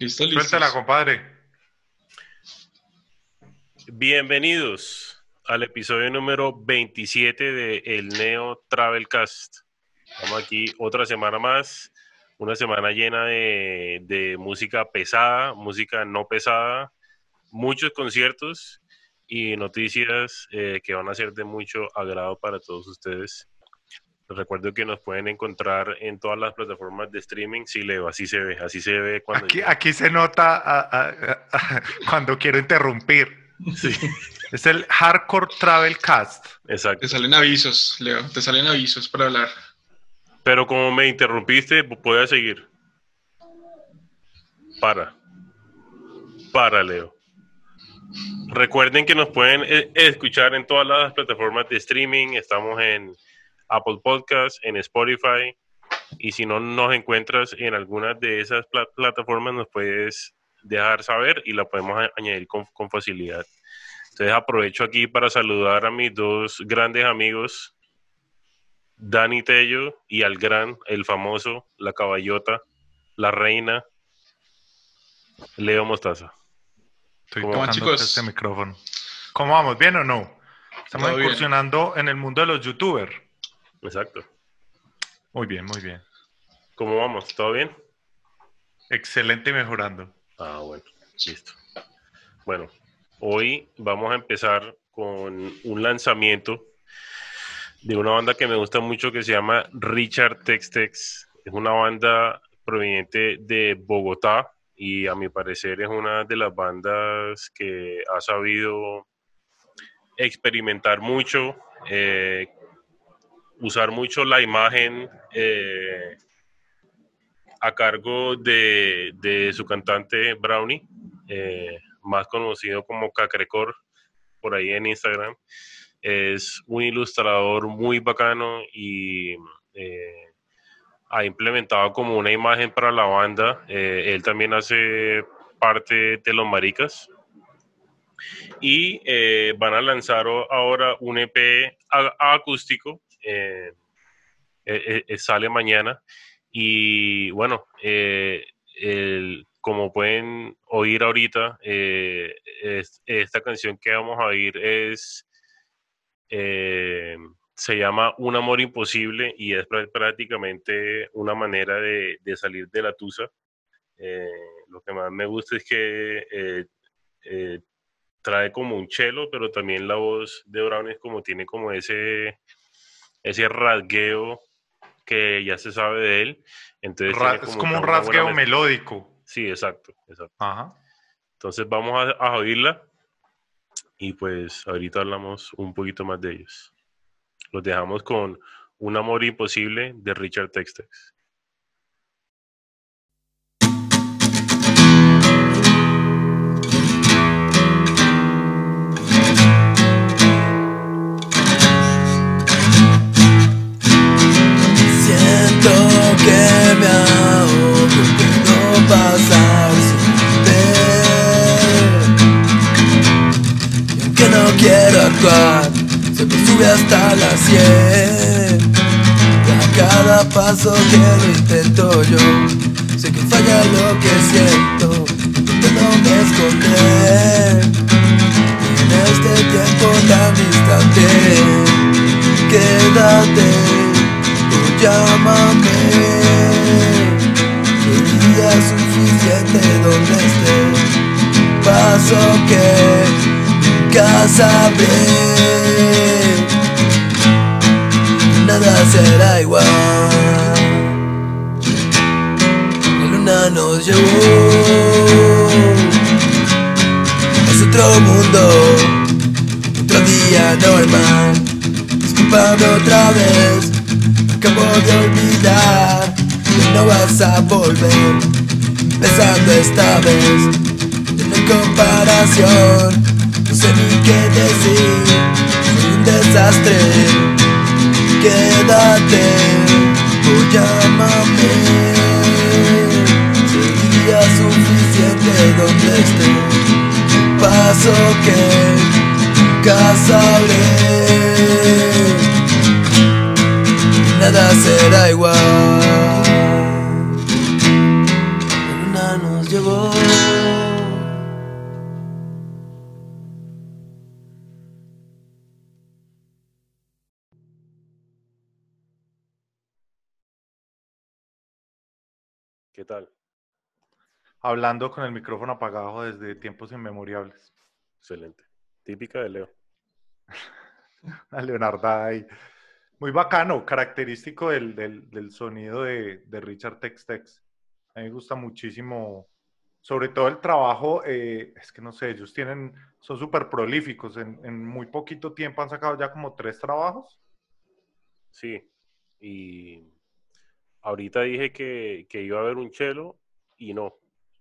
Listo, listo. Suéltala, compadre. Bienvenidos al episodio número 27 de El Neo Travelcast. Estamos aquí otra semana más, una semana llena de, de música pesada, música no pesada, muchos conciertos y noticias eh, que van a ser de mucho agrado para todos ustedes. Les recuerdo que nos pueden encontrar en todas las plataformas de streaming. Sí, Leo, así se ve, así se ve cuando... Aquí, se nota a- a- a- cuando quiero interrumpir. Sí, Es el Hardcore Travel Cast. exacto. Te salen avisos, Leo. Te salen avisos para hablar. Pero como me interrumpiste, puedes seguir. Para. Para, Leo. Recuerden que nos pueden eh, escuchar en todas las plataformas de streaming. Estamos en Apple Podcasts, en Spotify. Y si no nos encuentras en alguna de esas pla- plataformas, nos puedes dejar saber y la podemos añadir con, con facilidad. Entonces aprovecho aquí para saludar a mis dos grandes amigos, Dani Tello y al gran, el famoso, la caballota, la reina, Leo Mostaza. Estoy ¿Cómo van, chicos? este micrófono. ¿Cómo vamos? ¿Bien o no? Estamos Todo bien. incursionando en el mundo de los youtubers. Exacto. Muy bien, muy bien. ¿Cómo vamos? ¿Todo bien? Excelente y mejorando. Ah, bueno, listo. Bueno, hoy vamos a empezar con un lanzamiento de una banda que me gusta mucho que se llama Richard Tex Tex. Es una banda proveniente de Bogotá y a mi parecer es una de las bandas que ha sabido experimentar mucho, eh, usar mucho la imagen eh, a cargo de, de su cantante Brownie, eh, más conocido como Cacrecor, por ahí en Instagram. Es un ilustrador muy bacano y ha implementado como una imagen para la banda. Eh, él también hace parte de los maricas. Y eh, van a lanzar ahora un EP acústico. eh, sale mañana. Y bueno, como pueden oír ahorita, es- esta canción que vamos a oír es, se llama Un amor imposible y es prá- prácticamente una manera de, de salir de la tusa. Eh, lo que más me gusta es que eh, eh, trae como un chelo, pero también la voz de Brown es como tiene como ese, ese rasgueo que ya se sabe de él. Entonces Ra- tiene es como un rasgueo melódico. Sí, exacto, exacto. Ajá. Entonces vamos a, a oírla y pues ahorita hablamos un poquito más de ellos. Los dejamos con Un amor imposible de Richard Textex. Que me ahogo, no pasar sin. Y aunque no quiero actuar, me sube hasta la sien. Y a cada paso que lo intento yo, sé que falla lo que siento, intentando esconder. En este tiempo tan distante, quédate tú llámame Sería suficiente donde esté Paso que nunca sabré Será igual. La luna nos llevó Es otro mundo Otro día normal. Disculpame otra vez Acabo de olvidar que no vas a volver. Empezando esta vez De no comparación No sé ni qué decir Soy un desastre quédate o llámame. Sería suficiente donde esté. Paso que nunca sabré. Nada será igual. Tal? Hablando con el micrófono apagado desde tiempos inmemorables. Excelente. Típica de Leo. A Leonardo ahí. Muy bacano, característico del, del- del sonido de, de Richard Tex Tex. A mí me gusta muchísimo, sobre todo el trabajo, eh, es que no sé, ellos tienen, son súper prolíficos. En, en muy poquito tiempo han sacado ya como tres trabajos. Sí. Y ahorita dije que, que iba a haber un chelo y no.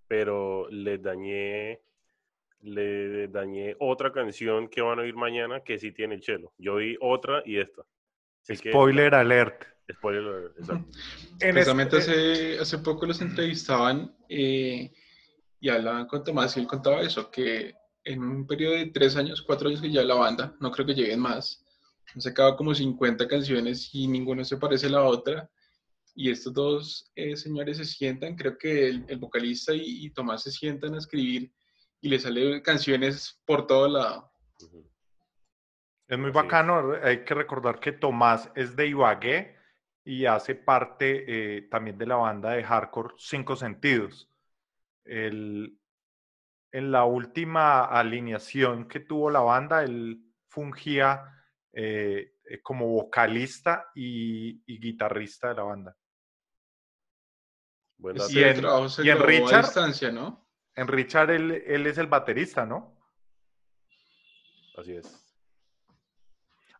Pero les dañé, le dañé otra canción que van a oír mañana que sí tiene el chelo. Yo vi otra y esta. Así que- Spoiler alert. spoiler alert, exacto. En Precisamente este- hace, hace poco los entrevistaban eh, y hablaban con Tomás y él contaba eso, que en un periodo de tres años, cuatro años que ya la banda, no creo que lleguen más, han sacado como 50 canciones y ninguna se parece a la otra. Y estos dos eh, señores se sientan, creo que el, el vocalista y, y Tomás se sientan a escribir y le salen canciones por todo lado. Es muy bacano, hay que recordar que Tomás es de Ibagué y hace parte eh, también de la banda de hardcore Cinco Sentidos. El- en la última alineación que tuvo la banda, él fungía eh, eh, como vocalista y, y guitarrista de la banda. Buen dato. Y en- y Richard- distancia, ¿no? En Richard, él, él es el baterista, ¿no? Así es.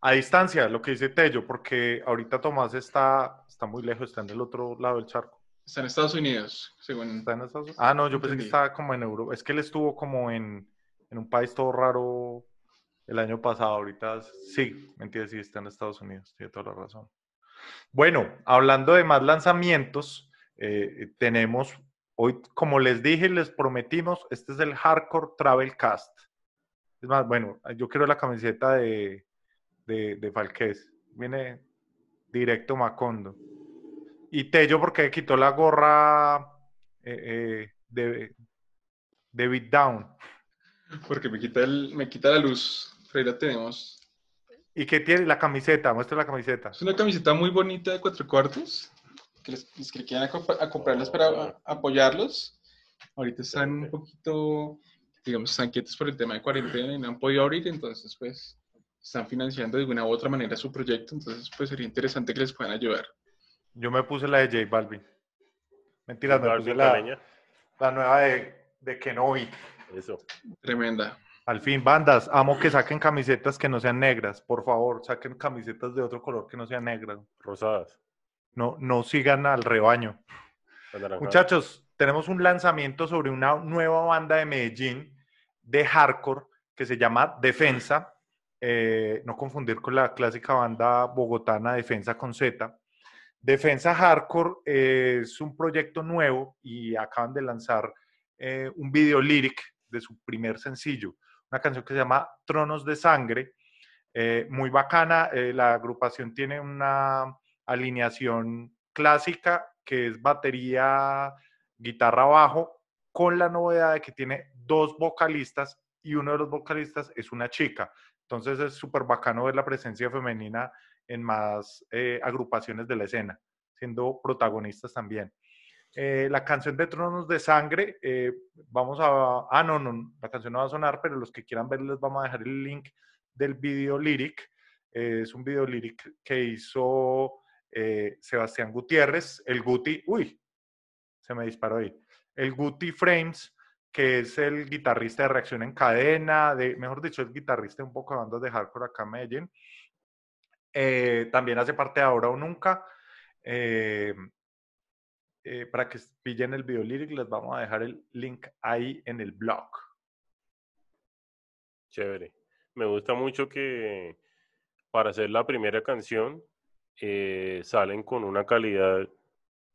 A distancia, lo que dice Tello, porque ahorita Tomás está, está muy lejos, está en el otro lado del charco. Está en Estados Unidos, según... ¿Está en Estados Unidos? Ah, no, yo pensé que estaba como en Europa. Es que él estuvo como en, en un país todo raro el año pasado. Ahorita sí, mentira, sí, está en Estados Unidos. Tiene toda la razón. Bueno, hablando de más lanzamientos, eh, tenemos hoy, como les dije, les prometimos, este es el Hardcore Travel Cast. Es más, bueno, yo quiero la camiseta de, de, de Falqués. Viene directo Macondo. Y Tello porque quitó la gorra eh, eh, de, de Beat Down. Porque me quita, el, me quita la luz. Ahí la tenemos. ¿Y qué tiene la camiseta? Muestra la camiseta. Es una camiseta muy bonita de cuatro cuartos. Que les, les que quieran para apoyarlos. Ahorita están un poquito, digamos, están quietos por el tema de cuarentena y no han podido abrir. Entonces, pues, están financiando de una u otra manera su proyecto. Entonces, pues, sería interesante que les puedan ayudar. Yo me puse la de J Balvin. Mentira, me Balvin puse la nueva de, de Kenobi. Eso. Tremenda. Al fin, bandas, amo que saquen camisetas que no sean negras. Por favor, saquen camisetas de otro color que no sean negras. Rosadas. No, no sigan al rebaño. Muchachos, tenemos un lanzamiento sobre una nueva banda de Medellín de hardcore que se llama Defensa. Eh, no confundir con la clásica banda bogotana Defensa con Z. Defensa Hardcore eh, es un proyecto nuevo y acaban de lanzar eh, un video lyric de su primer sencillo, una canción que se llama Tronos de Sangre, eh, muy bacana. la agrupación tiene una alineación clásica que es batería, guitarra bajo, con la novedad de que tiene dos vocalistas y uno de los vocalistas es una chica. Entonces es súper bacano ver la presencia femenina en más eh, agrupaciones de la escena, siendo protagonistas también. Eh, la canción de Tronos de Sangre, eh, vamos a... Ah, no, no, la canción no va a sonar, pero los que quieran ver les vamos a dejar el link del video lyric. Es un video lyric que hizo eh, Sebastián Gutiérrez, el Guti, uy, se me disparó ahí, el Guti Frames, que es el guitarrista de Reacción en Cadena, de, mejor dicho, el guitarrista un poco de bandas de hardcore acá Medellín. Eh, también hace parte de Ahora o Nunca. Eh, eh, para que pillen el video lyric, les vamos a dejar el link ahí en el blog. Chévere. Me gusta mucho que para hacer la primera canción eh, salen con una calidad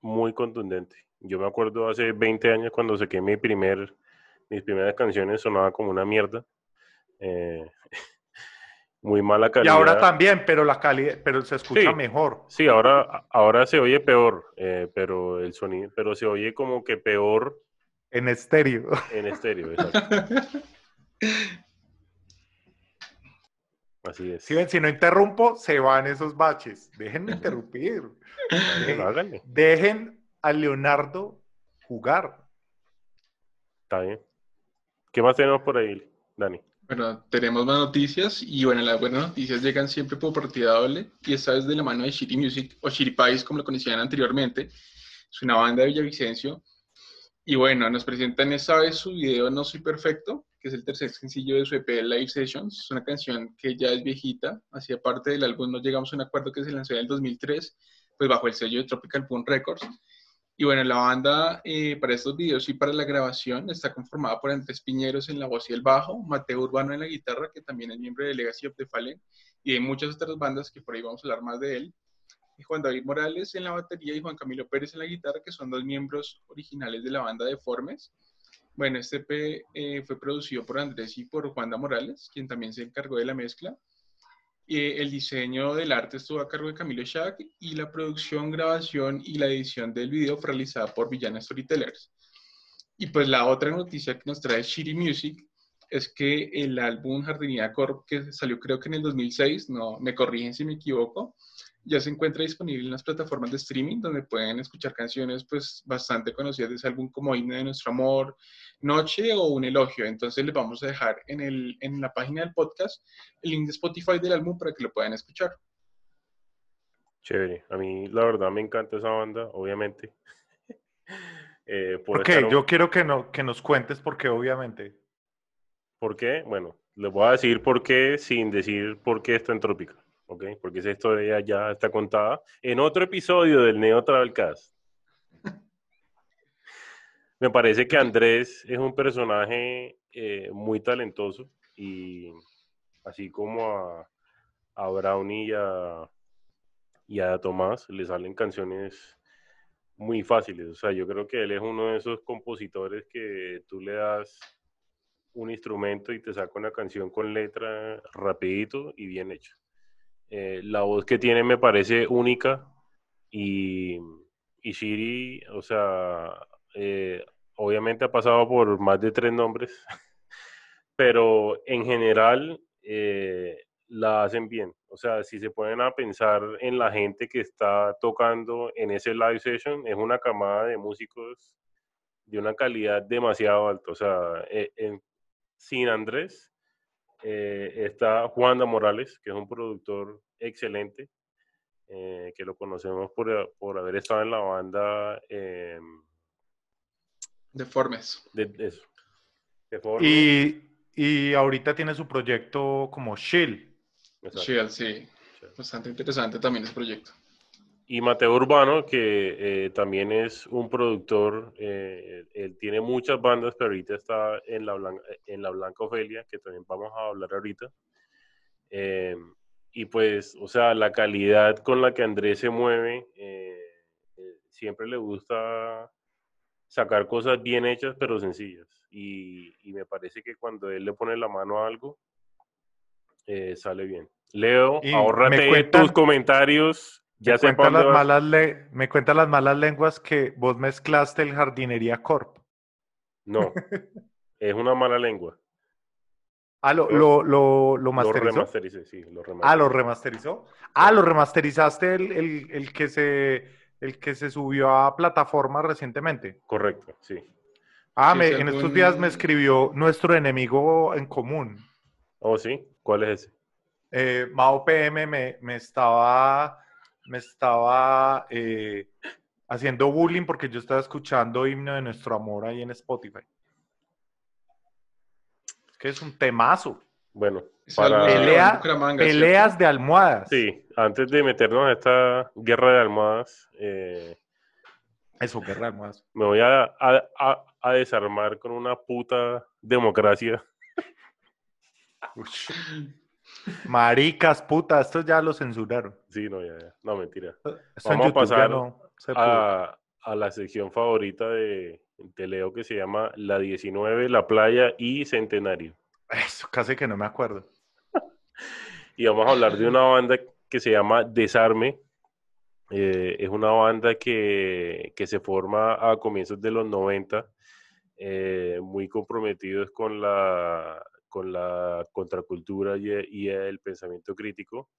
muy contundente. Yo me acuerdo hace 20 años cuando saqué mi primer, mis primeras canciones sonaba como una mierda. Eh, muy mala Y calidad. ahora también, pero la calidad, pero se escucha Sí. mejor. Sí, ahora, ahora se oye peor, eh, pero el sonido, pero se oye como que peor En estéreo. en estéreo, exacto. Así es. Si ven, si no interrumpo, se van esos baches. Dejen de interrumpir. Dejen a Leonardo jugar. está bien. ¿Qué más tenemos por ahí, Dani? Bueno, tenemos más noticias y bueno, las buenas noticias llegan siempre por partida doble y esta vez de la mano de Shitty Music o Shitty Pies como lo conocían anteriormente. Es una banda de Villavicencio y bueno, nos presentan esta vez su video No Soy Perfecto, que es el tercer sencillo de su EP Live Sessions. Es una canción que ya es viejita, hacía parte del álbum No Llegamos a un Acuerdo que se lanzó en el 2003, pues bajo el sello de Tropical Boom Records. Y bueno, la banda eh, para estos videos y para la grabación está conformada por Andrés Piñeros en la voz y el bajo, Mateo Urbano en la guitarra, que también es miembro de Legacy of the Fallen, y de muchas otras bandas que por ahí vamos a hablar más de él. Y Juan David Morales en la batería y Juan Camilo Pérez en la guitarra, que son dos miembros originales de la banda Deformes. Bueno, este EP eh, fue producido por Andrés y por Juanda Morales, quien también se encargó de la mezcla. Eh, el diseño del arte estuvo a cargo de Camilo Shack y la producción, grabación y la edición del video fue realizada por Villana Storytellers. Y pues la otra noticia que nos trae Shitty Music es que el álbum Jardinía Corp, que salió creo que en el 2006, no me corrigen si me equivoco, ya se encuentra disponible en las plataformas de streaming donde pueden escuchar canciones pues bastante conocidas de ese álbum como Himno de Nuestro Amor, Noche o Un Elogio. Entonces les vamos a dejar en, el, en la página del podcast el link de Spotify del álbum para que lo puedan escuchar. Chévere. A mí, la verdad, me encanta esa banda, obviamente. Eh, por Ok, yo quiero que, no, que nos cuentes porque obviamente. ¿Por qué? Bueno, les voy a decir por qué sin decir por qué está en Trópica, ¿ok? Porque esa historia ya está contada en otro episodio del Neo Travelcast. Me parece que Andrés es un personaje eh, muy talentoso y así como a, a Brownie y a, y a Tomás le salen canciones muy fáciles. O sea, yo creo que él es uno de esos compositores que tú le das un instrumento y te saca una canción con letra rapidito y bien hecho. Eh, la voz que tiene me parece única y, y Shiri, o sea, eh, obviamente ha pasado por más de tres nombres, pero en general eh, la hacen bien. O sea, si se ponen pensar en la gente que está tocando en ese live session, es una camada de músicos de una calidad demasiado alta. O sea, sin Andrés eh, está Juanda Morales, que es un productor excelente, eh, que lo conocemos por, por haber estado en la banda eh, Deformes. de, de eso. de Forma. Y, y ahorita tiene su proyecto como. Exacto. Shield, sí. Bastante interesante también ese proyecto. Y Mateo Urbano, que eh, también es un productor, eh, él tiene muchas bandas, pero ahorita está en la, Blanca, en la Blanca Ofelia, que también vamos a hablar ahorita. Eh, y pues, o sea, la calidad con la que Andrés se mueve, eh, siempre le gusta sacar cosas bien hechas, pero sencillas. Y, y me parece que cuando él le pone la mano a algo, sale bien. Leo, ahórrate cuentan- tus comentarios. Ya me, sé cuenta para las vas. malas le- me cuenta las malas lenguas que vos mezclaste el Jardinería Corp. No, es una mala lengua. Ah, lo, lo, lo, lo Lo masterizó. remastericé, sí, lo Ah, lo remasterizó. Ah, lo remasterizaste el, el, el que se el que se subió a plataforma recientemente. Correcto, sí. Ah, me- en estos días me escribió nuestro enemigo en común. Oh, sí, ¿cuál es ese? Eh, Mao PM me, me estaba, me estaba eh, haciendo bullying porque yo estaba escuchando himno de nuestro amor ahí en Spotify. Es que es un temazo. Bueno, para... en Pelea- Peleas de almohadas. Sí, antes de meternos a esta guerra de almohadas, eh, Eso, guerra de almohadas. me voy a, a- a- a desarmar con una puta democracia. Maricas, puta, esto ya lo censuraron. Sí, no, ya, ya. No, mentira. En Vamos a YouTube pasar no a la sección favorita de, de Leo que se llama La 19, La Playa y Centenario. Eso, casi que no me acuerdo. y vamos a hablar de una banda que se llama Desarme. Eh, es una banda que, que, se forma a comienzos de los 90, eh, muy comprometidos con la, con la contracultura y, y el pensamiento crítico.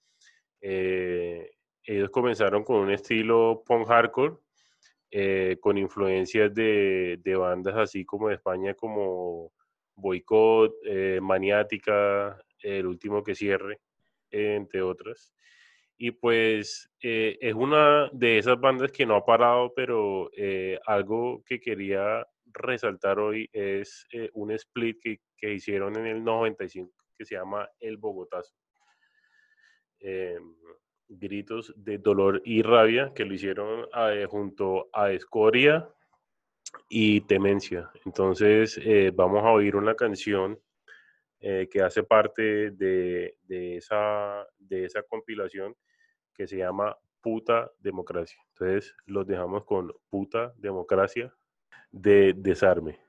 Eh, ellos comenzaron con un estilo punk hardcore, eh, con influencias de, bandas así como de España como Boycott, eh, Maniática, El Último que Cierre, entre otras. Y pues eh, es una de esas bandas que no ha parado, pero eh, algo que quería resaltar hoy es eh, un split que, que, hicieron en el 95 que se llama El Bogotazo. Em, gritos de dolor y rabia que lo hicieron junto a Escoria y Temencia. Entonces vamos a oír una canción eh, que hace parte de, de, esa, de esa compilación que se llama Puta Democracia. Entonces los dejamos con Puta Democracia de Desarme.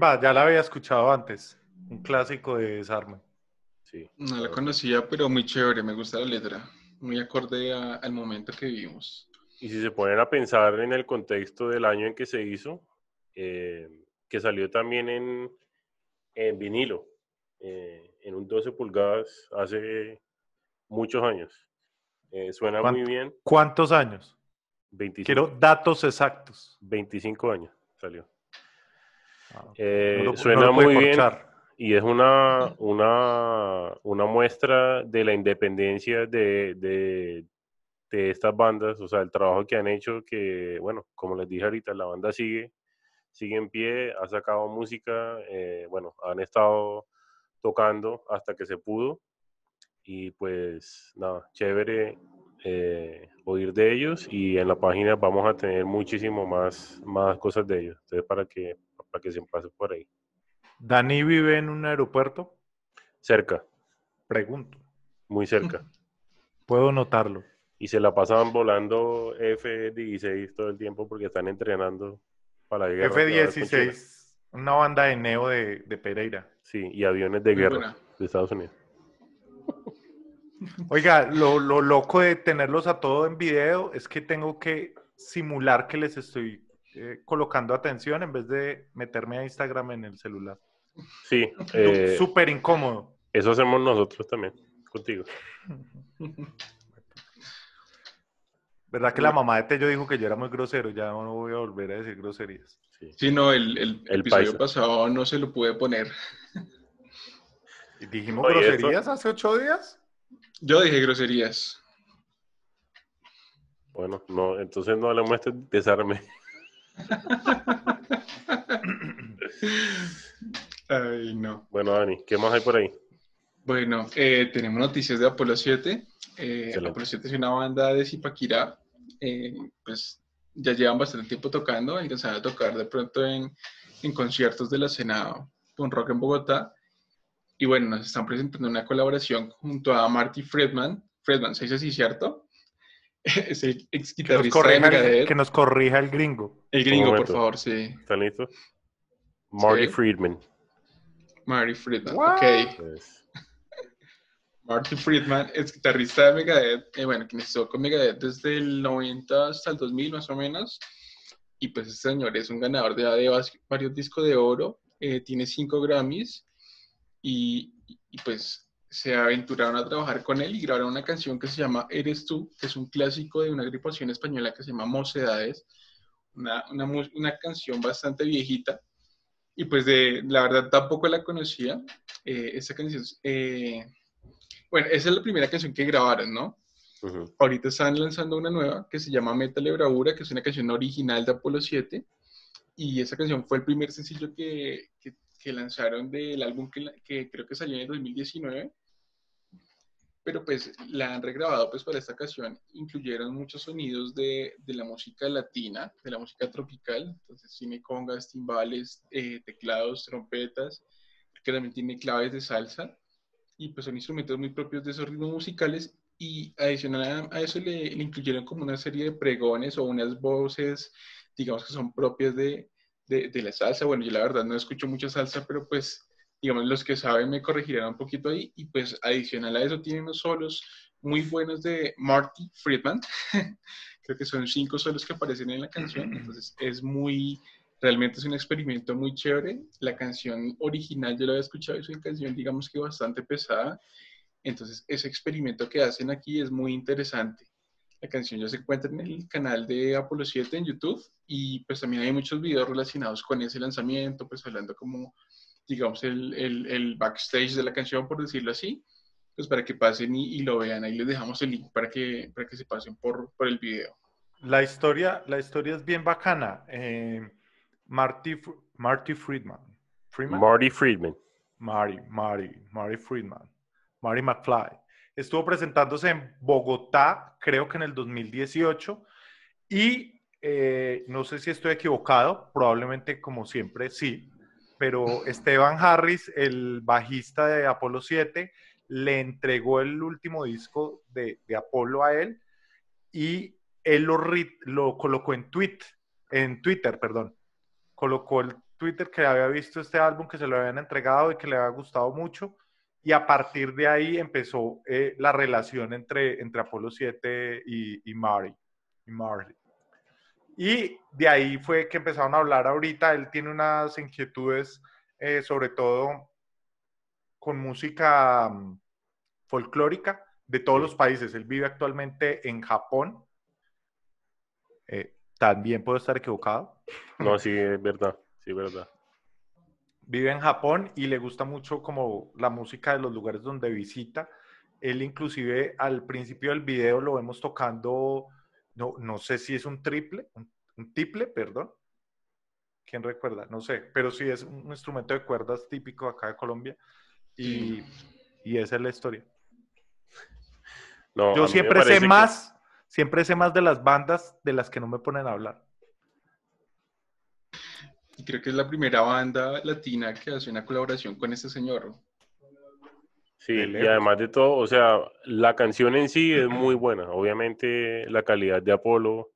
Ya la había escuchado antes. Un clásico de Desarme. Sí. No la conocía, pero muy chévere. Me gusta la letra. Muy acorde a, al momento que vivimos. Y si se ponen a pensar en el contexto del año en que se hizo, eh, que salió también en, en vinilo, eh, en un 12 pulgadas hace muchos años. Eh, suena muy bien. ¿Cuántos años? 25, Quiero datos exactos. 25 años salió. Ah, Eh, no lo- suena no muy bien y es una, una, una muestra de la independencia de, de, de estas bandas, o sea, el trabajo que han hecho, que, bueno, como les dije ahorita, la banda sigue, sigue en pie, ha sacado música, eh, bueno, han estado tocando hasta que se pudo y pues nada, chévere eh, oír de ellos y en la página vamos a tener muchísimo más, más cosas de ellos, entonces para que, para que se pase por ahí. ¿Dani vive en un aeropuerto? Cerca, Pregunto. muy cerca. Puedo notarlo. Y se la pasaban volando F-16 todo el tiempo porque están entrenando para la guerra. va a con China. F-16, una banda de neo de, de Pereira. Sí, y aviones de Muy guerra buena. de Estados Unidos. Oiga, lo, lo loco de tenerlos a todo en video es que tengo que simular que les estoy eh, colocando atención en vez de meterme a Instagram en el celular. Sí, eh, Súper incómodo. eso hacemos nosotros también, contigo. ¿Verdad que la mamá de Tello dijo que yo era muy grosero? Ya no voy a volver a decir groserías. Sí. Sí, no, el, el El episodio paisa. pasado no se lo pude poner. ¿Y ¿Dijimos Oye, groserías hace ocho días? Yo dije groserías. Bueno, no, entonces no hablemos de este desarme. Ay, no. Bueno, Dani, ¿qué más hay por ahí? Bueno, eh, tenemos noticias de Apolo 7. Eh. Apolo 7 es una banda de Zipaquirá. Eh, pues ya llevan bastante tiempo tocando. Empezaron a tocar de pronto en, en conciertos de la escena con rock en Bogotá. Y bueno, nos están presentando una colaboración junto a Marty Friedman. Friedman, ¿se dice así, cierto? es el ex Que nos, guitarrista de corrija que nos corrija el gringo. El gringo, por favor, sí. ¿Están listos? Marty Sí. Friedman. Marty Friedman, What? ok. Pues, Marty Friedman es guitarrista de Megadeth, eh, bueno, quien estuvo con Megadeth desde el 90 hasta el 2000 más o menos, y pues este señor es un ganador de, de varios discos de oro, eh, tiene cinco Grammys, y, y, pues se aventuraron a trabajar con él y grabaron una canción que se llama Eres tú, que es un clásico de una agrupación española que se llama Mocedades, una, una, una canción bastante viejita, y pues de, la verdad tampoco la conocía, eh, esta canción... eh, bueno, esa es la primera canción que grabaron, ¿no? ujú. Ahorita están lanzando una nueva que se llama Metal de Bravura, que es una canción original de Apolo 7. Y esa canción fue el primer sencillo que, que- que lanzaron del álbum que, que creo que salió en el 2019. Pero pues la han regrabado pues para esta ocasión. Incluyeron muchos sonidos de, de la música latina, de la música tropical. Entonces tiene congas, timbales, eh, teclados, trompetas, que también tiene claves de salsa y pues son instrumentos muy propios de esos ritmos musicales y adicional a eso le, le incluyeron como una serie de pregones o unas voces, digamos que son propias de, de, la salsa. Bueno, yo la verdad no escucho mucha salsa, pero pues digamos los que saben me corregirán un poquito ahí y pues adicional a eso tienen unos solos muy buenos de Marty Friedman. Creo que son cinco solos que aparecen en la canción, entonces es muy, realmente es un experimento muy chévere. La canción original yo la había escuchado, es una canción digamos que bastante pesada, entonces ese experimento que hacen aquí es muy interesante. La canción ya se encuentra en el canal de Apolo 7 en YouTube y pues también hay muchos videos relacionados con ese lanzamiento, pues hablando como, digamos, el, el, el backstage de la canción, por decirlo así, pues para que pasen y, y lo vean. Ahí les dejamos el link para que, para que se pasen por, por el video. La historia, la historia es bien bacana. Eh, Marty, Marty Friedman. Friedman? Marty Friedman. Marty, Marty, Marty Friedman, Marty McFly. Estuvo presentándose en Bogotá, creo que en el 2018, y eh, no sé si estoy equivocado, probablemente como siempre sí, pero Esteban Harris, el bajista de Apolo 7, le entregó el último disco de, de Apolo a él y él lo, lo colocó en, tweet, en Twitter, perdón. Colocó el Twitter que había visto este álbum, que se lo habían entregado y que le había gustado mucho. Y a partir de ahí empezó eh, la relación entre, entre Apolo 7 y, y Mari. Y Marty. Y de ahí fue que empezaron a hablar ahorita. Él tiene unas inquietudes, eh, sobre todo con música mm, folclórica de todos los países. Él vive actualmente en Japón. Eh, también puedo estar equivocado. No, sí, es verdad. Sí, es verdad. Vive en Japón y le gusta mucho como la música de los lugares donde visita. Él inclusive al principio del video lo vemos tocando, no, no sé si es un triple, un, un tiple, perdón. ¿Quién recuerda? No sé, pero sí es un instrumento de cuerdas típico acá de Colombia y, y esa es la historia. No, Yo siempre sé parece que- más, siempre sé más de las bandas de las que no me ponen a hablar. Y creo que es la primera banda latina que hace una colaboración con este señor. Sí, y además de todo, o sea, la canción en sí es muy buena. Obviamente la calidad de Apolo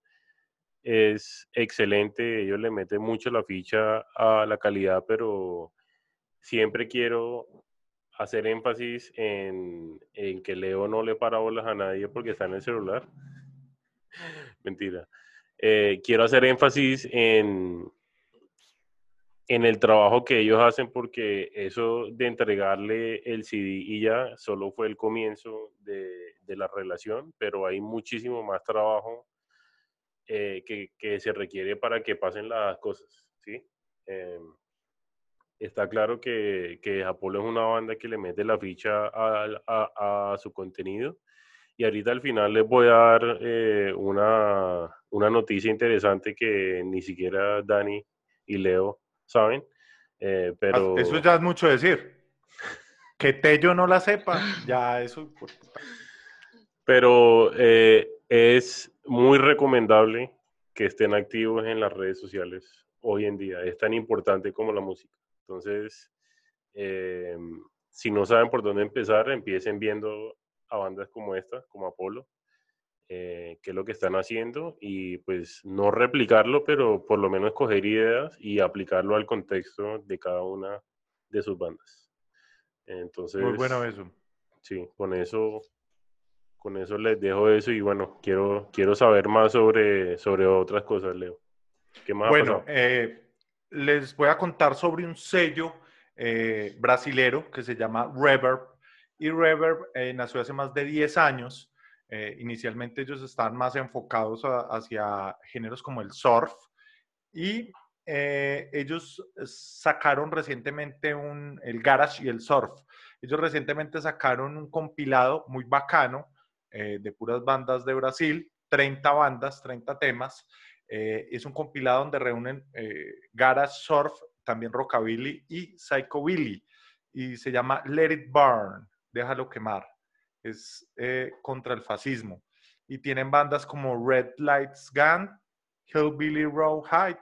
es excelente. Ellos le meten mucho la ficha a la calidad, pero siempre quiero hacer énfasis en, en que Leo no le para bolas a nadie porque está en el celular. Mentira. Eh, quiero hacer énfasis en, en el trabajo que ellos hacen porque eso de entregarle el CD y ya solo fue el comienzo de, de la relación, pero hay muchísimo más trabajo eh, que, que se requiere para que pasen las cosas, ¿sí? Em, está claro que, que Apolo es una banda que le mete la ficha a, a- a su contenido. Y ahorita al final les voy a dar eh, una, una noticia interesante que ni siquiera Dani y Leo saben. eh, pero Eso ya es mucho decir. Que Tello no la sepa, ya eso. pero eh, es muy recomendable que estén activos en las redes sociales hoy en día. Es tan importante como la música. Entonces, eh, si no saben por dónde empezar, empiecen viendo a bandas como esta, como Apolo, eh, qué es lo que están haciendo y pues no replicarlo, pero por lo menos coger ideas y aplicarlo al contexto de cada una de sus bandas. Entonces, Muy bueno eso. Sí, con eso, con eso les dejo eso y bueno, quiero, quiero saber más sobre, sobre otras cosas, Leo. ¿Qué más Bueno, eh, les voy a contar sobre un sello eh, brasilero que se llama Reverb. Y Reverb eh, nació hace más de 10 años. Eh, inicialmente ellos estaban más enfocados a- hacia géneros como el surf. Y eh, ellos sacaron recientemente un, el garage y el surf. Ellos recientemente sacaron un compilado muy bacano eh, de puras bandas de Brasil, 30 bandas, 30 temas. Eh, es un compilado donde reúnen eh, garage, surf, también rockabilly y psychobilly. Y se llama Let It Burn, déjalo quemar. Es eh, contra el fascismo. Y tienen bandas como Red Lights Gun, Hillbilly Rawhide,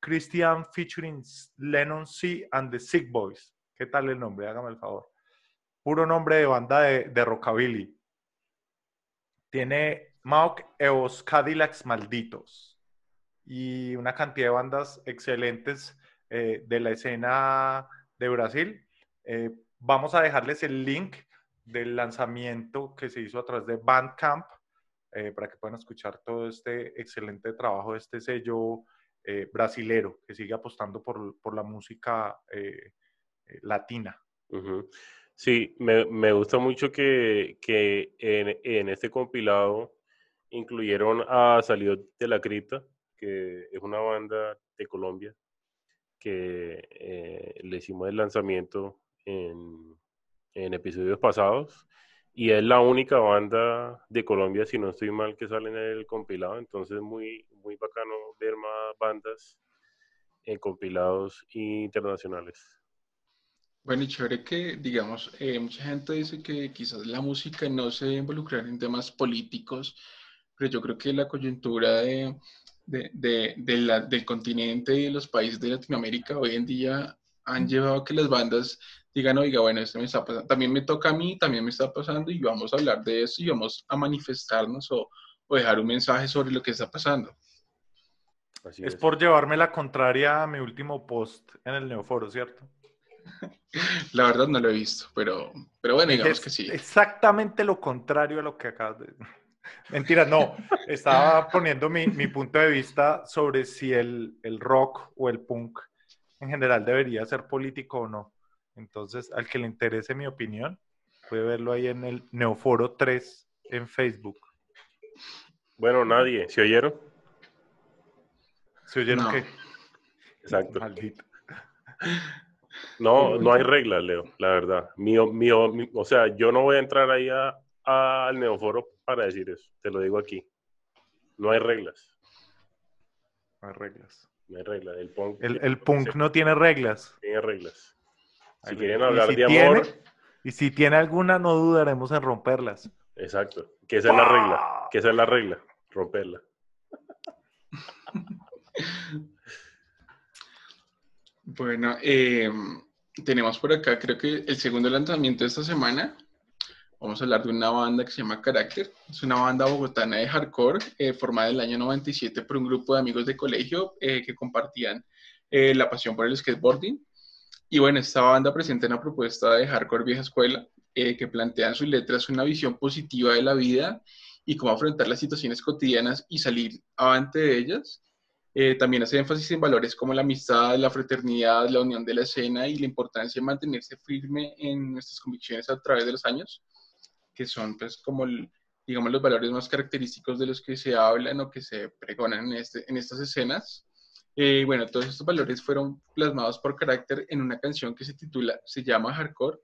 Christian featuring Lennon C and the Sick Boys. ¿Qué tal el nombre? Hágame el favor. Puro nombre de banda de, de rockabilly. Tiene Mauk Eos Cadillacs Malditos y una cantidad de bandas excelentes eh, de la escena de Brasil. Eh, vamos a dejarles el link del lanzamiento que se hizo a través de Bandcamp eh, para que puedan escuchar todo este excelente trabajo de este sello eh, brasilero que sigue apostando por, por la música eh, eh, latina. Sí, me, me gusta mucho que, que en, en este compilado incluyeron a Salió de la Cripta, que es una banda de Colombia, que eh, le hicimos el lanzamiento en, en episodios pasados. Y es la única banda de Colombia, si no estoy mal, que sale en el compilado. Entonces, muy, muy bacano ver más bandas en compilados internacionales. Bueno, y chévere que, digamos, eh, mucha gente dice que quizás la música no se involucrar en temas políticos, pero yo creo que la coyuntura del continente y de los países de Latinoamérica hoy en día han llevado a que las bandas digan, oiga, bueno, esto me está pasando, también me toca a mí, también me está pasando y vamos a hablar de eso y vamos a manifestarnos o, o dejar un mensaje sobre lo que está pasando. Así Es es. por llevarme la contraria a mi último post en el Neoforo, ¿cierto? La verdad no lo he visto, pero, pero bueno, digamos Es que sí. Exactamente lo contrario a lo que acabas de... Mentira, no. Estaba poniendo mi, mi punto de vista sobre si el, el rock o el punk en general debería ser político o no. Entonces, al que le interese mi opinión, puede verlo ahí en el Neoforo 3 en Facebook. Bueno, nadie, ¿se oyeron? ¿Se oyeron No. qué? Exacto. Maldito. No, no hay reglas, Leo, la verdad. Mío, mío, mi- o sea, yo no voy a entrar ahí a- a- al neoforo para decir eso, te lo digo aquí. No hay reglas, No hay reglas. No hay reglas. El punk, El, el punk no tiene reglas. tiene reglas. Si quieren hablar si de amor, tiene- y si tiene alguna, no dudaremos en romperlas. exacto, que esa es la regla, que esa es la regla, romperla. Bueno, eh, tenemos por acá, creo que el segundo lanzamiento de esta semana. Vamos a hablar de una banda que se llama Carácter. Es una banda bogotana de hardcore eh, formada en el año 97 por un grupo de amigos de colegio eh, que compartían eh, la pasión por el skateboarding. Y bueno, esta banda presenta una propuesta de hardcore vieja escuela eh, que plantea en sus letras una visión positiva de la vida y cómo afrontar las situaciones cotidianas y salir avante de ellas. Eh, también hace énfasis en valores como la amistad, la fraternidad, la unión de la escena y la importancia de mantenerse firme en nuestras convicciones a través de los años, que son pues como digamos, los valores más característicos de los que se hablan o que se pregonan en, este, en estas escenas. Eh, bueno, todos estos valores fueron plasmados por carácter en una canción que se titula, se llama Hardcore,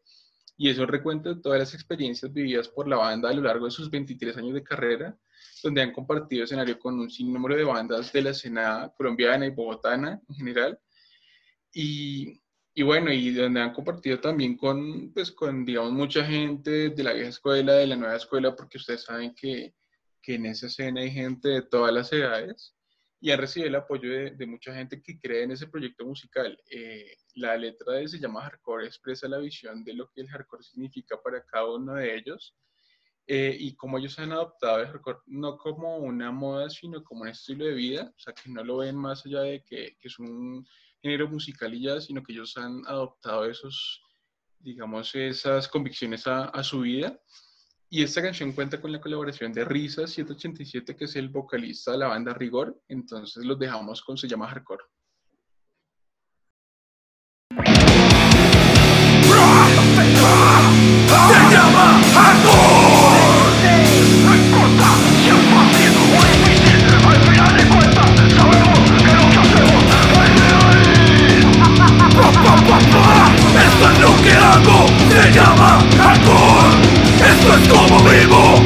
y eso recuenta todas las experiencias vividas por la banda a lo largo de sus 23 años de carrera, donde han compartido escenario con un sinnúmero de bandas de la escena colombiana y bogotana en general. Y, y, bueno, y donde han compartido también con, pues, con, digamos, mucha gente de la vieja escuela, de la nueva escuela, porque ustedes saben que, que en esa escena hay gente de todas las edades y han recibido el apoyo de, de, mucha gente que cree en ese proyecto musical. Eh, la letra de Se llama Hardcore expresa la visión de lo que el hardcore significa para cada uno de ellos eh, y cómo ellos han adoptado el hardcore no como una moda, sino como un estilo de vida, o sea, que no lo ven más allá de que, que es un género musical y ya, sino que ellos han adoptado esos, digamos, esas convicciones a, a su vida. Y esta canción cuenta con la colaboración de Risa 187, que es el vocalista de la banda Rigor. Entonces los dejamos con Se llama Hardcore. Se llama hardcore Esto es como vivo,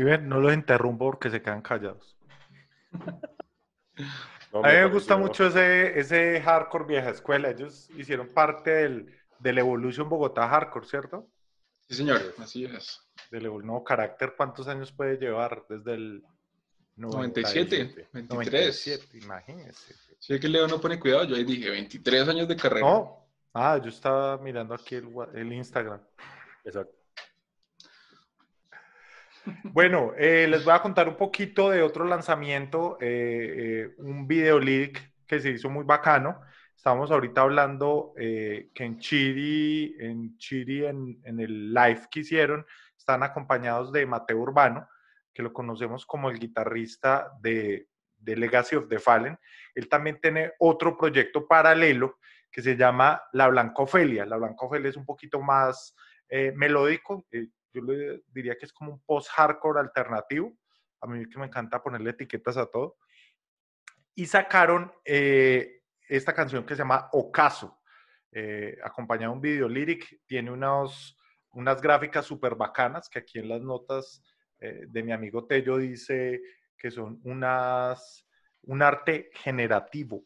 Si ven, no los interrumpo porque se quedan callados. No, A mí me gusta mucho ese, ese hardcore vieja escuela. Ellos hicieron parte del, del Evolution Bogotá Hardcore, ¿cierto? Sí, señor, así es. Del nuevo carácter, ¿cuántos años puede llevar? Desde el 97, 23. 97, imagínense. Si es que Leo no pone cuidado, yo ahí dije 23 años de carrera. No, ah, yo estaba mirando aquí el Instagram. Exacto. Bueno, eh, les voy a contar un poquito de otro lanzamiento, eh, eh, un video lyric que se hizo muy bacano. Estamos ahorita hablando que en Chiri, en Chiri, en, el live que hicieron, están acompañados de Mateo Urbano, que lo conocemos como el guitarrista de, de Legacy of the Fallen. Él también tiene otro proyecto paralelo que se llama La Blanca Ofelia. La Blanca Ofelia es un poquito más melódico, yo le diría que es como un post-hardcore alternativo. A mí que me encanta ponerle etiquetas a todo. Y sacaron eh, esta canción que se llama Ocaso, eh, acompañada de un video lyric. Tiene unos, unas gráficas súper bacanas que aquí en las notas eh, de mi amigo Tello dice que son unas, un arte generativo.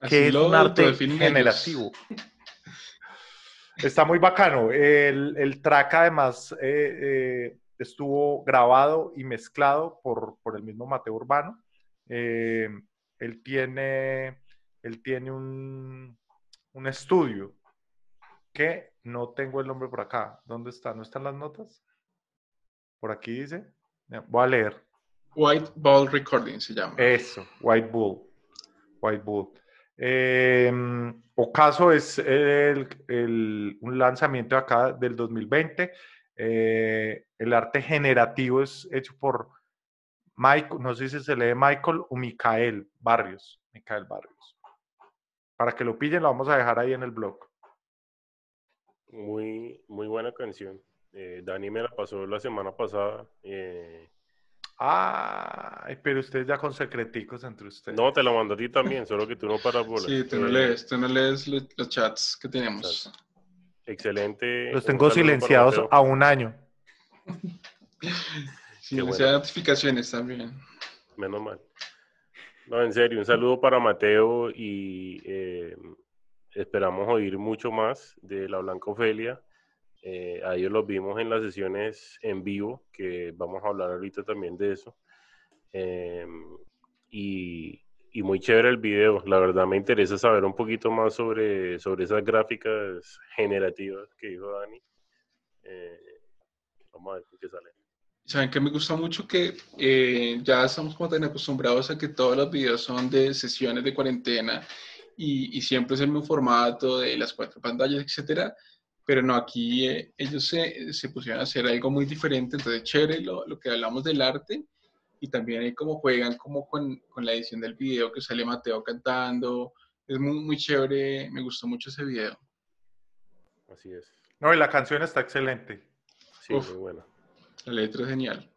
Así que es un arte generativo. Está muy bacano. El, el track además eh, eh, estuvo grabado y mezclado por, por el mismo Mateo Urbano. Eh, él tiene, él tiene un, un estudio que no tengo el nombre por acá. ¿Dónde está? ¿No están las notas? Por aquí dice. Voy a leer. White Ball Recording se llama. Eso, White Bull. White Bull. Eh, Ocaso es el, el- un lanzamiento acá del 2020. Eh, el arte generativo es hecho por Michael, no sé si se lee Michael o Micael Barrios. Micael Barrios. Para que lo pillen, lo vamos a dejar ahí en el blog. Muy, muy buena canción. Eh, Dani me la pasó la semana pasada. eh, Ay, pero ustedes ya con secreticos entre ustedes. no, te la mandó a ti también, solo que tú no paras bolas. Sí, tú no lees, tú no lees los, los chats que tenemos. Exacto. Excelente. Los tengo silenciados a un año. Sí, bueno. notificaciones también. Menos mal. No, en serio, un saludo para Mateo y eh, esperamos oír mucho más de la Blanca Ofelia. Eh, a ellos los vimos en las sesiones en vivo, que vamos a hablar ahorita también de eso. Eh, y, y muy chévere el video. La verdad me interesa saber un poquito más sobre, sobre esas gráficas generativas que dijo Dani. Eh, vamos a ver qué sale. Saben que me gusta mucho que eh, ya estamos como tan acostumbrados a que todos los videos son de sesiones de cuarentena y, y siempre es el mismo formato de las cuatro pantallas, etcétera. Pero no, aquí eh, ellos se, se pusieron a hacer algo muy diferente, entonces chévere lo, lo que hablamos del arte y también hay como juegan como con, con la edición del video que sale Mateo cantando, es muy, muy chévere, me gustó mucho ese video. Así es. No, y la canción está excelente. Sí, Uf. muy bueno. La letra es genial.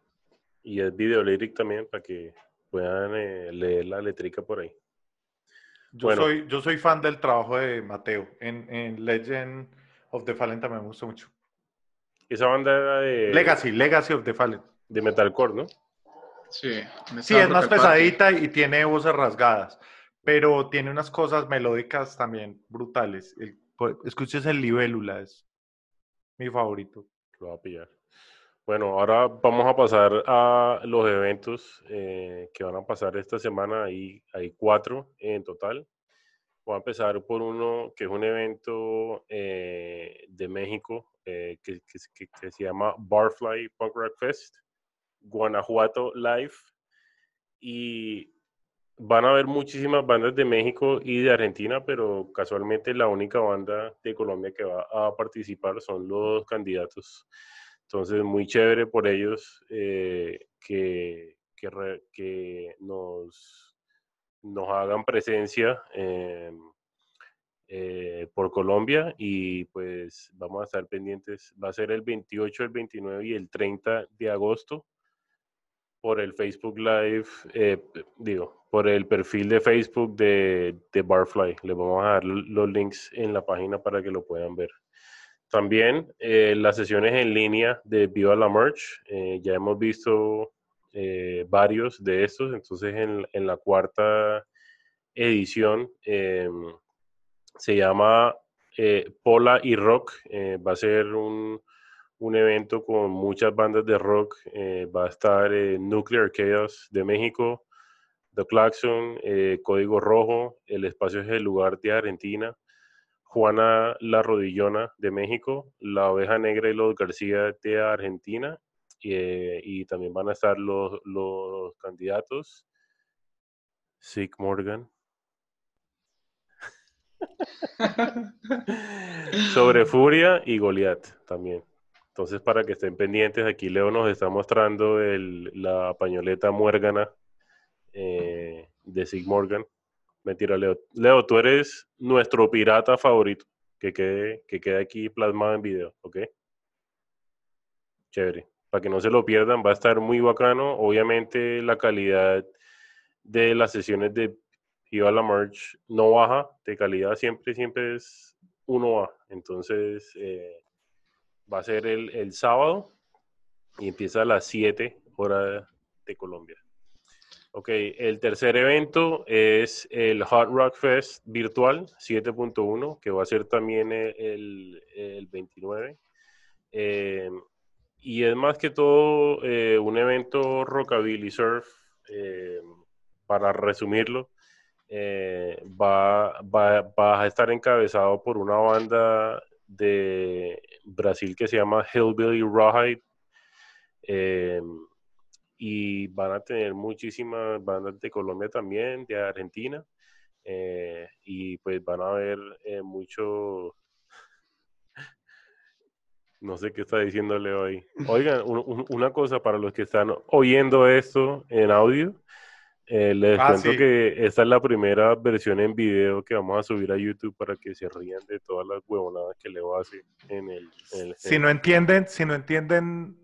Y es video lyric también para que puedan eh, leer la letrica por ahí. Yo, Bueno. soy, yo soy fan del trabajo de Mateo. En, en Legend of the Fallen también me gustó mucho. Esa banda era de, Legacy, Legacy of the Fallen. de metalcore, ¿no? Sí, Sí, es más pesadita y tiene voces rasgadas, pero tiene unas cosas melódicas también brutales. El, por- escuches el libélula, es mi favorito. Lo va a pillar. Bueno, ahora vamos a pasar a los eventos eh, que van a pasar esta semana. Hay, hay cuatro en total. Voy a empezar por uno que es un evento eh, de México eh, que, que- se llama Barfly Punk Rock Fest, Guanajuato Live. Y van a haber muchísimas bandas de México y de Argentina, pero casualmente la única banda de Colombia que va a participar son los candidatos. Entonces, muy chévere por ellos eh, que, que nos, nos hagan presencia eh, por Colombia y pues vamos a estar pendientes. Va a ser el 28, el 29 y el 30 de agosto por el Facebook Live, eh, digo, por el perfil de Facebook de, de Barfly. Les vamos a dar los links en la página para que lo puedan ver. también eh, las sesiones en línea de Viva la Merch. ya hemos visto eh, varios de estos, entonces en, en la cuarta edición eh, se llama eh, Pola y Rock. va a ser un, un evento con muchas bandas de rock. va a estar Nuclear Chaos de México, The Claxon, Código Rojo, El Espacio es el Lugar de Argentina, Juana La Rodillona de México, La Oveja Negra y los García de Argentina. Eh, y también van a estar los, los candidatos. Sig Morgan. Sobre Furia y Goliath también. Entonces, para que estén pendientes, aquí Leo nos está mostrando el- la pañoleta muérgana eh, de Sig Morgan. Mentira, Leo. Leo, tú eres nuestro pirata favorito. Que quede, que quede aquí plasmado en video, ¿ok? Chévere. Para que no se lo pierdan, va a estar muy bacano. Obviamente, la calidad de las sesiones de Viva la Merch no baja de calidad, siempre, siempre es 1A. Entonces, eh, va a ser el, el sábado y empieza a las 7 horas de Colombia. Ok, el tercer evento es el Hot Rock Fest virtual 7.1, que va a ser también el, el- el 29. Eh, y es más que todo eh, un evento rockabilly surf, eh, para resumirlo, eh, va, va- va a estar encabezado por una banda de Brasil que se llama Hillbilly Rawhide. eh, y van a tener muchísimas bandas de Colombia también, de Argentina. eh, y pues van a haber eh, mucho... No sé qué está diciendo Leo ahí. Oigan, un- un- una cosa para los que están oyendo esto en audio, eh, les Ah, cuento sí. que esta es la primera versión en video que vamos a subir a YouTube para que se rían de todas las huevonadas que Leo hace en el... en el- Si no entienden, si no entienden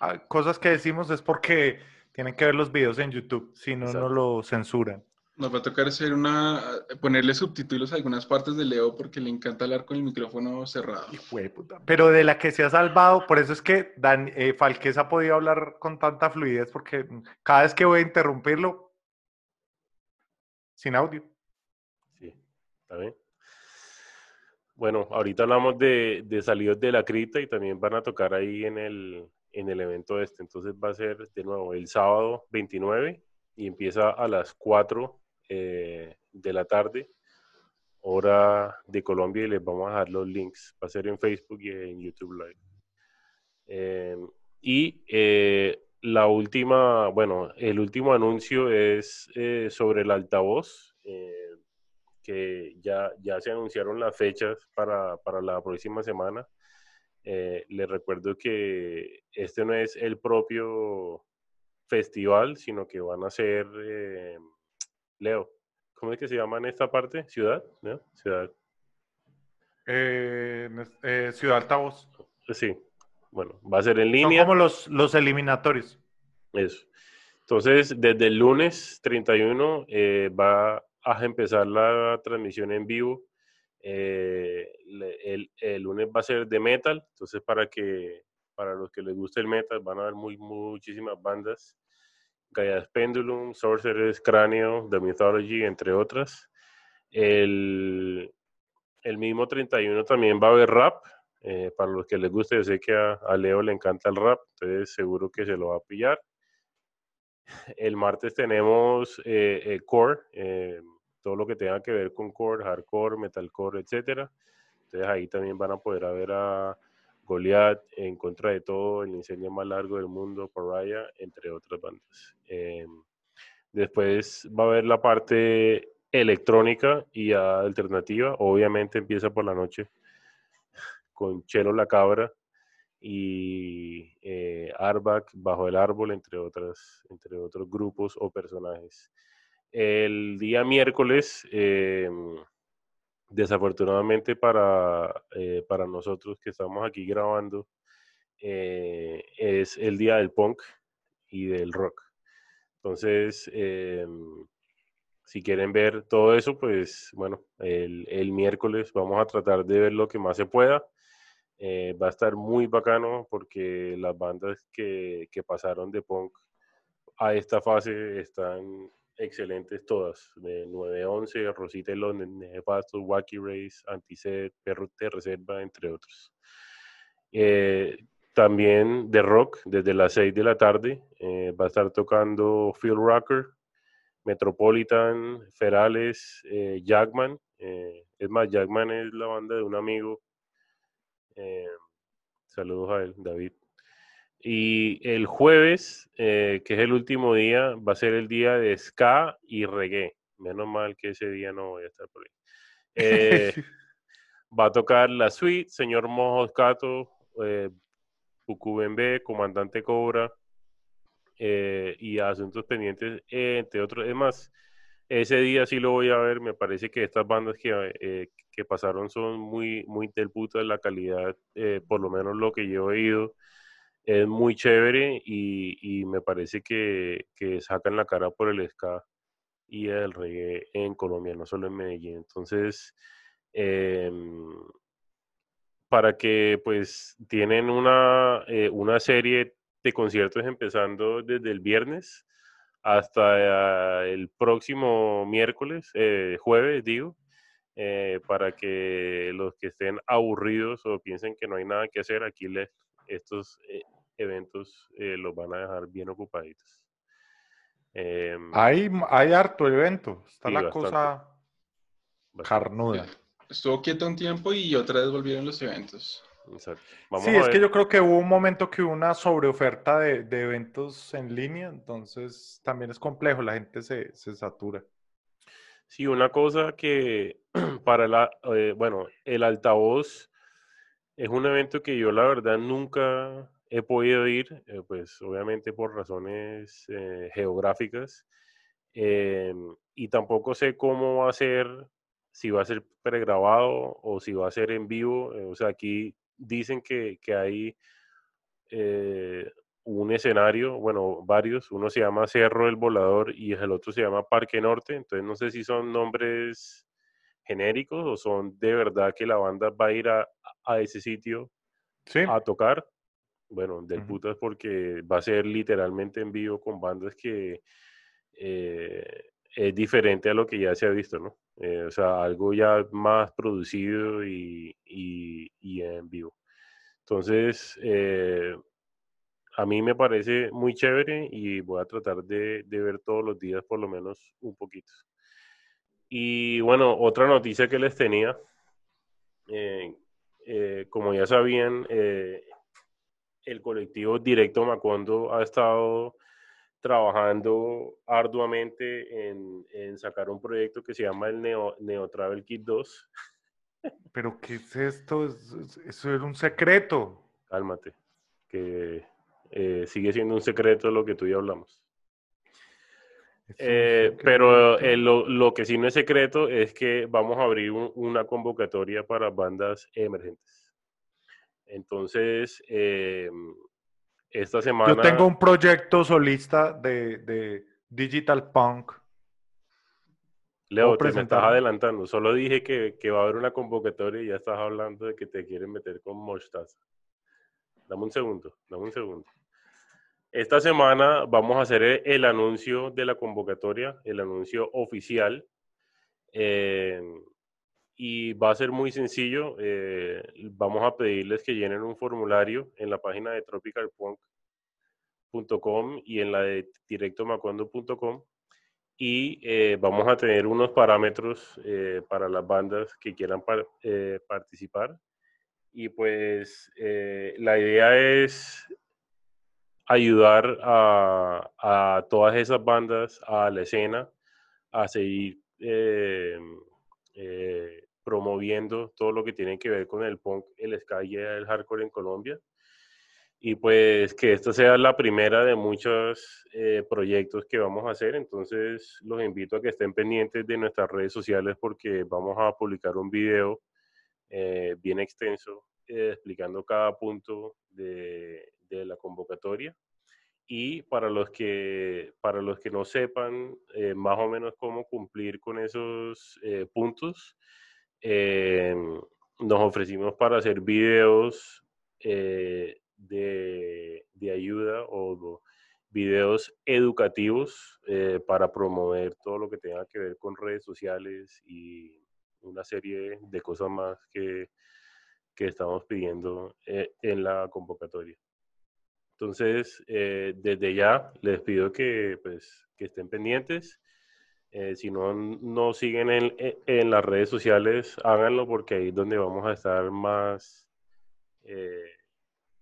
ah, cosas que decimos es porque tienen que ver los videos en YouTube, si no, no lo censuran. Nos va a tocar hacer una, ponerle subtítulos a algunas partes de Leo porque le encanta hablar con el micrófono cerrado. Pero de la que se ha salvado, por eso es que Dan, eh, Falquez ha podido hablar con tanta fluidez, porque cada vez que voy a interrumpirlo, sin audio. Sí, está bien. Bueno, ahorita hablamos de, de salidos de la cripta y también van a tocar ahí en el, en el evento este. Entonces va a ser de nuevo el sábado 29 y empieza a las 4 eh, de la tarde, hora de Colombia, y les vamos a dejar los links. Va a ser en Facebook y en YouTube Live. Eh, y eh, la última, bueno, el último anuncio es sobre el altavoz. que ya, ya se anunciaron las fechas para, para la próxima semana. Les recuerdo que este no es el propio festival, sino que van a ser, Leo, ¿cómo es que se llama en esta parte? ¿Ciudad? ¿No? Ciudad. Eh, eh, Ciudad Altavoz. Sí, bueno, va a ser en Son línea. como los, los eliminatorios. Eso. Entonces, desde el lunes 31 eh, va a empezar la transmisión en vivo. Eh, el, el lunes va a ser de metal, entonces para que para los que les guste el metal van a haber muy, muchísimas bandas. Gaia's Pendulum, Sorcerer's Cráneo, The Mythology, entre otras. El, el mismo 31 también va a haber rap. eh, para los que les guste, yo sé que a, a Leo le encanta el rap, entonces seguro que se lo va a pillar. El martes tenemos eh, eh, core, eh, todo lo que tenga que ver con core, hardcore, metalcore, etcétera. Entonces ahí también van a poder a ver a Goliath, En contra de todo, el incendio más largo del mundo, Pariah, entre otras bandas. Eh, después va a haber la parte electrónica y alternativa. Obviamente empieza por la noche con Chelo la Cabra y eh, Arbac bajo el árbol, entre, otras, entre otros grupos o personajes. El día miércoles, eh, desafortunadamente para, eh, para nosotros que estamos aquí grabando, eh, es el día del punk y del rock. Entonces, eh, si quieren ver todo eso, pues bueno, el, el miércoles vamos a tratar de ver lo que más se pueda. Va a estar muy bacano porque las bandas que, que pasaron de punk a esta fase están excelentes todas. De 911, Rosita London, Nefasto, Wacky Race, Antiset, Perro de Reserva, entre otros. Eh, también de rock, desde las 6 de la tarde, eh, va a estar tocando Phil Rocker, Metropolitan, Ferales, eh, Jackman. es más, Jackman es la banda de un amigo. saludos a él, David. Y el jueves, que es el último día, va a ser el día de ska y reggae. Menos mal que ese día no voy a estar por ahí. va a tocar la suite, señor Mojos Cato, eh, Comandante Cobra eh, y Asuntos Pendientes, entre otros. Es más, ese día sí lo voy a ver. Me parece que estas bandas que, eh, que pasaron son muy, muy del puto de la calidad, eh, por lo menos lo que yo he oído. Es muy chévere y, y me parece que, que, sacan la cara por el ska y el reggae en Colombia, no solo en Medellín. Entonces, eh, para que pues tienen una, eh, una serie de conciertos empezando desde el viernes hasta el próximo miércoles, eh, jueves digo, eh, para que los que estén aburridos o piensen que no hay nada que hacer, aquí les, estos eventos los van a dejar bien ocupaditos. Em, hay, hay harto evento, está la cosa carnuda estuvo quieto un tiempo y otra vez volvieron los eventos. sí, es que yo creo que hubo un momento que hubo una sobreoferta de, de, eventos en línea, entonces también es complejo, la gente se, se satura. Sí, una cosa que para la, eh, bueno, el altavoz es un evento que yo la verdad nunca he podido ir, eh, pues obviamente por razones eh, geográficas, em, y tampoco sé cómo va a ser si va a ser pregrabado o si va a ser en vivo. Eh, o sea, aquí dicen que, que hay eh, un escenario, bueno, varios. Uno se llama Cerro del Volador y el otro se llama Parque Norte. Entonces no sé si son nombres genéricos o son de verdad que la banda va a ir a, a ese sitio a tocar. Bueno, del putas porque va a ser literalmente en vivo con bandas que eh, es diferente a lo que ya se ha visto, ¿no? Eh, o sea, algo ya más producido y, y, en vivo. Entonces, eh, a mí me parece muy chévere y voy a tratar de, de, ver todos los días por lo menos un poquito. Y bueno, otra noticia que les tenía, eh, como ya sabían, el colectivo Directo Macondo ha estado trabajando arduamente en, en, sacar un proyecto que se llama el Neo, Neo Travel Kit 2. ¿Pero qué es esto? Eso era un secreto. Cálmate, que eh, sigue siendo un secreto lo que tú y hablamos. Eh, pero eh, lo, lo, que sí no es secreto es que vamos a abrir un, una convocatoria para bandas emergentes. Entonces, eh, esta semana. Yo tengo un proyecto solista de, de Digital Punk. Leo, te me estás adelantando. Solo dije que, que, va a haber una convocatoria y ya estás hablando de que te quieren meter con Mostaza. Dame un segundo, dame un segundo. Esta semana vamos a hacer el, anuncio de la convocatoria, el anuncio oficial. Eh, y va a ser muy sencillo. Eh, vamos a pedirles que llenen un formulario en la página de tropicalpunk.com y en la de directomacondo.com y eh, vamos a tener unos parámetros eh, para las bandas que quieran par participar. Y pues la idea es ayudar a, todas esas bandas, a la escena, a seguir promoviendo todo lo que tiene que ver con el punk, el ska y el hardcore en Colombia. Y pues que esta sea la primera de muchos eh, proyectos que vamos a hacer. Entonces los invito a que estén pendientes de nuestras redes sociales porque vamos a publicar un video eh, bien extenso eh, explicando cada punto de, de, la convocatoria. Y para los que, para los que no sepan más o menos cómo cumplir con esos puntos, eh, nos ofrecimos para hacer videos eh, de, de ayuda o videos educativos eh, para promover todo lo que tenga que ver con redes sociales y una serie de cosas más que, que estamos pidiendo en la convocatoria. Entonces, desde ya les pido que, pues, que estén pendientes. Si no nos siguen en, en, las redes sociales, háganlo porque ahí es donde vamos a estar más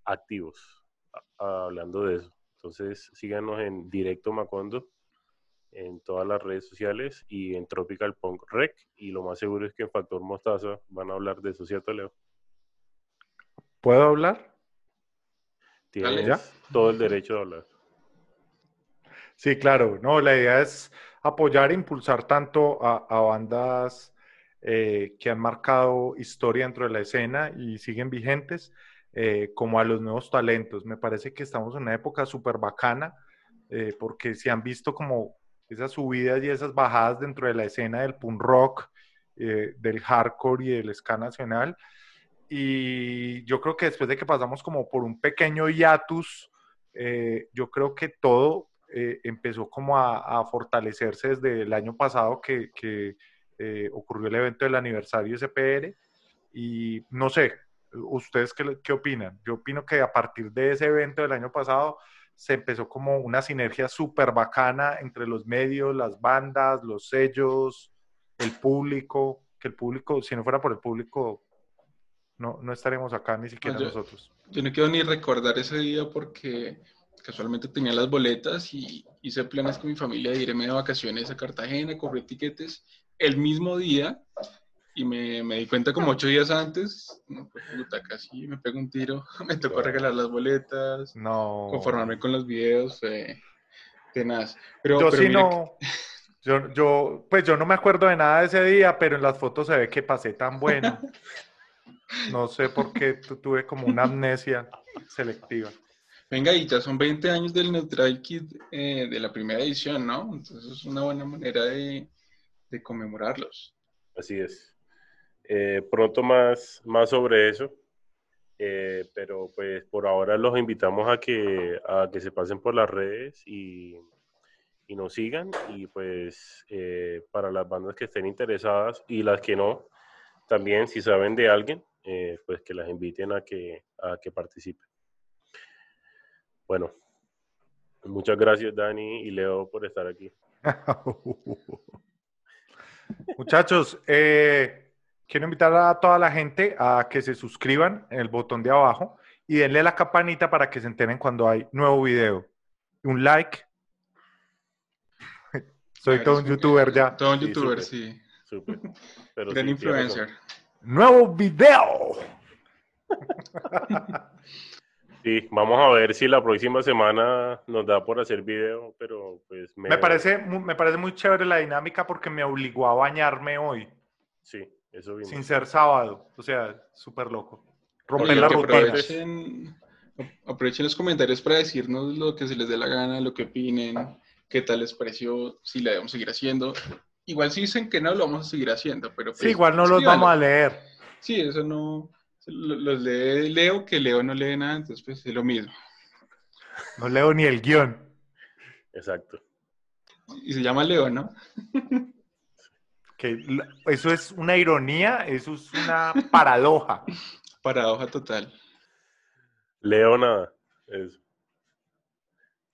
activos hablando de eso. Entonces, síganos en Directo Macondo en todas las redes sociales y en Tropical Punk Rec. Y lo más seguro es que en Factor Mostaza van a hablar de eso, ¿cierto, Leo? ¿Puedo hablar? Tienes ¿Ya? todo el derecho de hablar. Sí, claro. No, la idea es apoyar e impulsar tanto a, a bandas eh, que han marcado historia dentro de la escena y siguen vigentes, eh, como a los nuevos talentos. Me parece que estamos en una época súper bacana eh, porque se han visto como esas subidas y esas bajadas dentro de la escena del punk rock, eh, del hardcore y del ska nacional. Y yo creo que después de que pasamos como por un pequeño hiatus, yo creo que todo empezó como a, fortalecerse desde el año pasado que, que ocurrió el evento del aniversario SPR. Y no sé, ¿Ustedes qué, qué, opinan? Yo opino que a partir de ese evento del año pasado se empezó como una sinergia súper bacana entre los medios, las bandas, los sellos, el público, que el público, si no fuera por el público, no, no estaremos acá ni siquiera nosotros. Yo no quiero ni recordar ese día porque casualmente tenía las boletas y hice planes con mi familia de irme de vacaciones a Cartagena, compré tiquetes el mismo día y me, me, di cuenta como ocho días antes, no, pues, puta, casi me pego un tiro, me tocó regalar las boletas, no. conformarme con los videos, fue tenaz. Pero, yo pero sí no, yo, yo, pues yo no me acuerdo de nada de ese día, pero en las fotos se ve que pasé tan bueno. no sé por qué tuve como una amnesia selectiva. Venga, y ya son 20 años del Neutral Kid eh, de la primera edición, ¿no? Entonces es una buena manera de, de conmemorarlos. Así es. Eh, pronto más, más sobre eso. Eh, pero pues por ahora los invitamos a que, a que se pasen por las redes y, y nos sigan. Y pues eh, para las bandas que estén interesadas y las que no, también si saben de alguien, pues que las inviten a que, a que participen. Bueno, muchas gracias Dani y Leo por estar aquí. Muchachos, eh, quiero invitar a toda la gente a que se suscriban en el botón de abajo y denle la campanita para que se enteren cuando hay nuevo video. Un like. Soy todo un youtuber ya. Todo un youtuber, sí. Súper. Gran influencer. Nuevo video. Sí, vamos a ver si la próxima semana nos da por hacer video, pero pues me... me parece me parece muy chévere la dinámica porque me obligó a bañarme hoy. Sí. Sin ser sábado, o sea, súper loco. Romper la rutina. Aprovechen, aprovechen los comentarios para decirnos lo que se les dé la gana, lo que opinen, qué tal les pareció, si la debemos seguir haciendo. Igual si dicen que no, lo vamos a seguir haciendo, pero... sí, pues, igual no los vamos a leer. Sí, eso no... Los lee Leo, que Leo no lee nada, entonces pues es lo mismo. No leo ni el guion. Exacto. Y se llama Leo, ¿no? Que eso es una ironía, eso es una paradoja. paradoja total. Leo nada.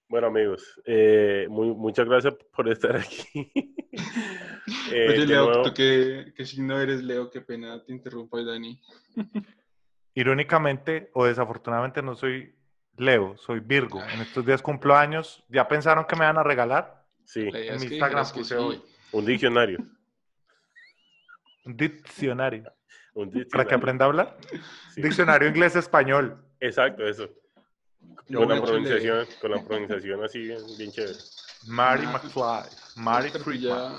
Bueno, amigos, eh, muchas gracias por estar aquí. eh, Oye, Leo, tú que, que, si no eres Leo, qué pena te interrumpo, Dani. Irónicamente o desafortunadamente no soy Leo, soy Virgo. En estos días cumplo años. ¿Ya pensaron que me van a regalar? Sí. En mi Instagram puse hoy. Un diccionario. Un diccionario. ¿Para que aprenda a hablar? Diccionario inglés-español. Exacto, eso. Con la, pronunciación, con la pronunciación así bien, chévere. Mary McFly. Mary una cartilla,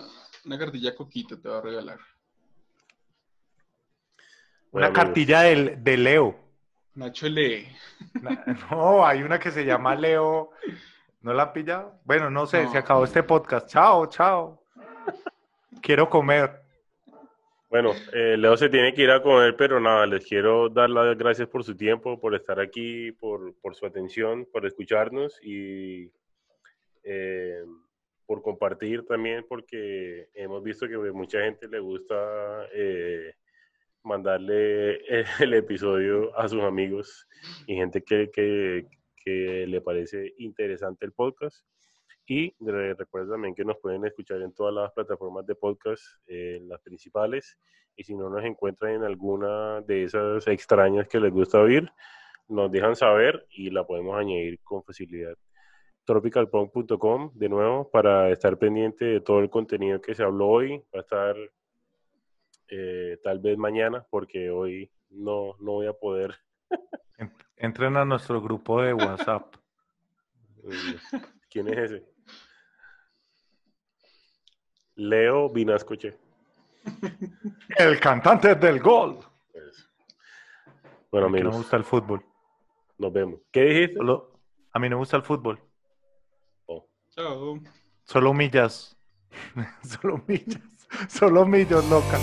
una cartilla coquita te va a regalar. Una cartilla de, de Leo. Nacho lee. No, hay una que se llama Leo. ¿No la han pillado? Bueno, no sé, se acabó este podcast. Chao, chao. Quiero comer. Bueno, eh, Leo se tiene que ir a comer, pero nada, les quiero dar las gracias por su tiempo, por estar aquí, por, por su atención, por escucharnos y eh, por compartir también, porque hemos visto que a mucha gente le gusta eh, mandarle el episodio a sus amigos y gente que, que, que le parece interesante el podcast. Y recuerden también que nos pueden escuchar en todas las plataformas de podcast, eh, las principales. Y si no nos encuentran en alguna de esas extrañas que les gusta oír, nos dejan saber y la podemos añadir con facilidad. tropicalpunk.com, de nuevo, para estar pendiente de todo el contenido que se habló hoy. Va a estar eh, tal vez mañana, porque hoy no, no voy a poder. Entren a nuestro grupo de WhatsApp. ¿Quién es ese? Leo Vinascoche. El cantante del gol. Pues, bueno, A mí no me amigos, gusta el fútbol. nos vemos. ¿Qué dijiste? Solo- a mí no me gusta el fútbol. Oh, Chao. Solo millas. Solo millas. Solo millas, loca.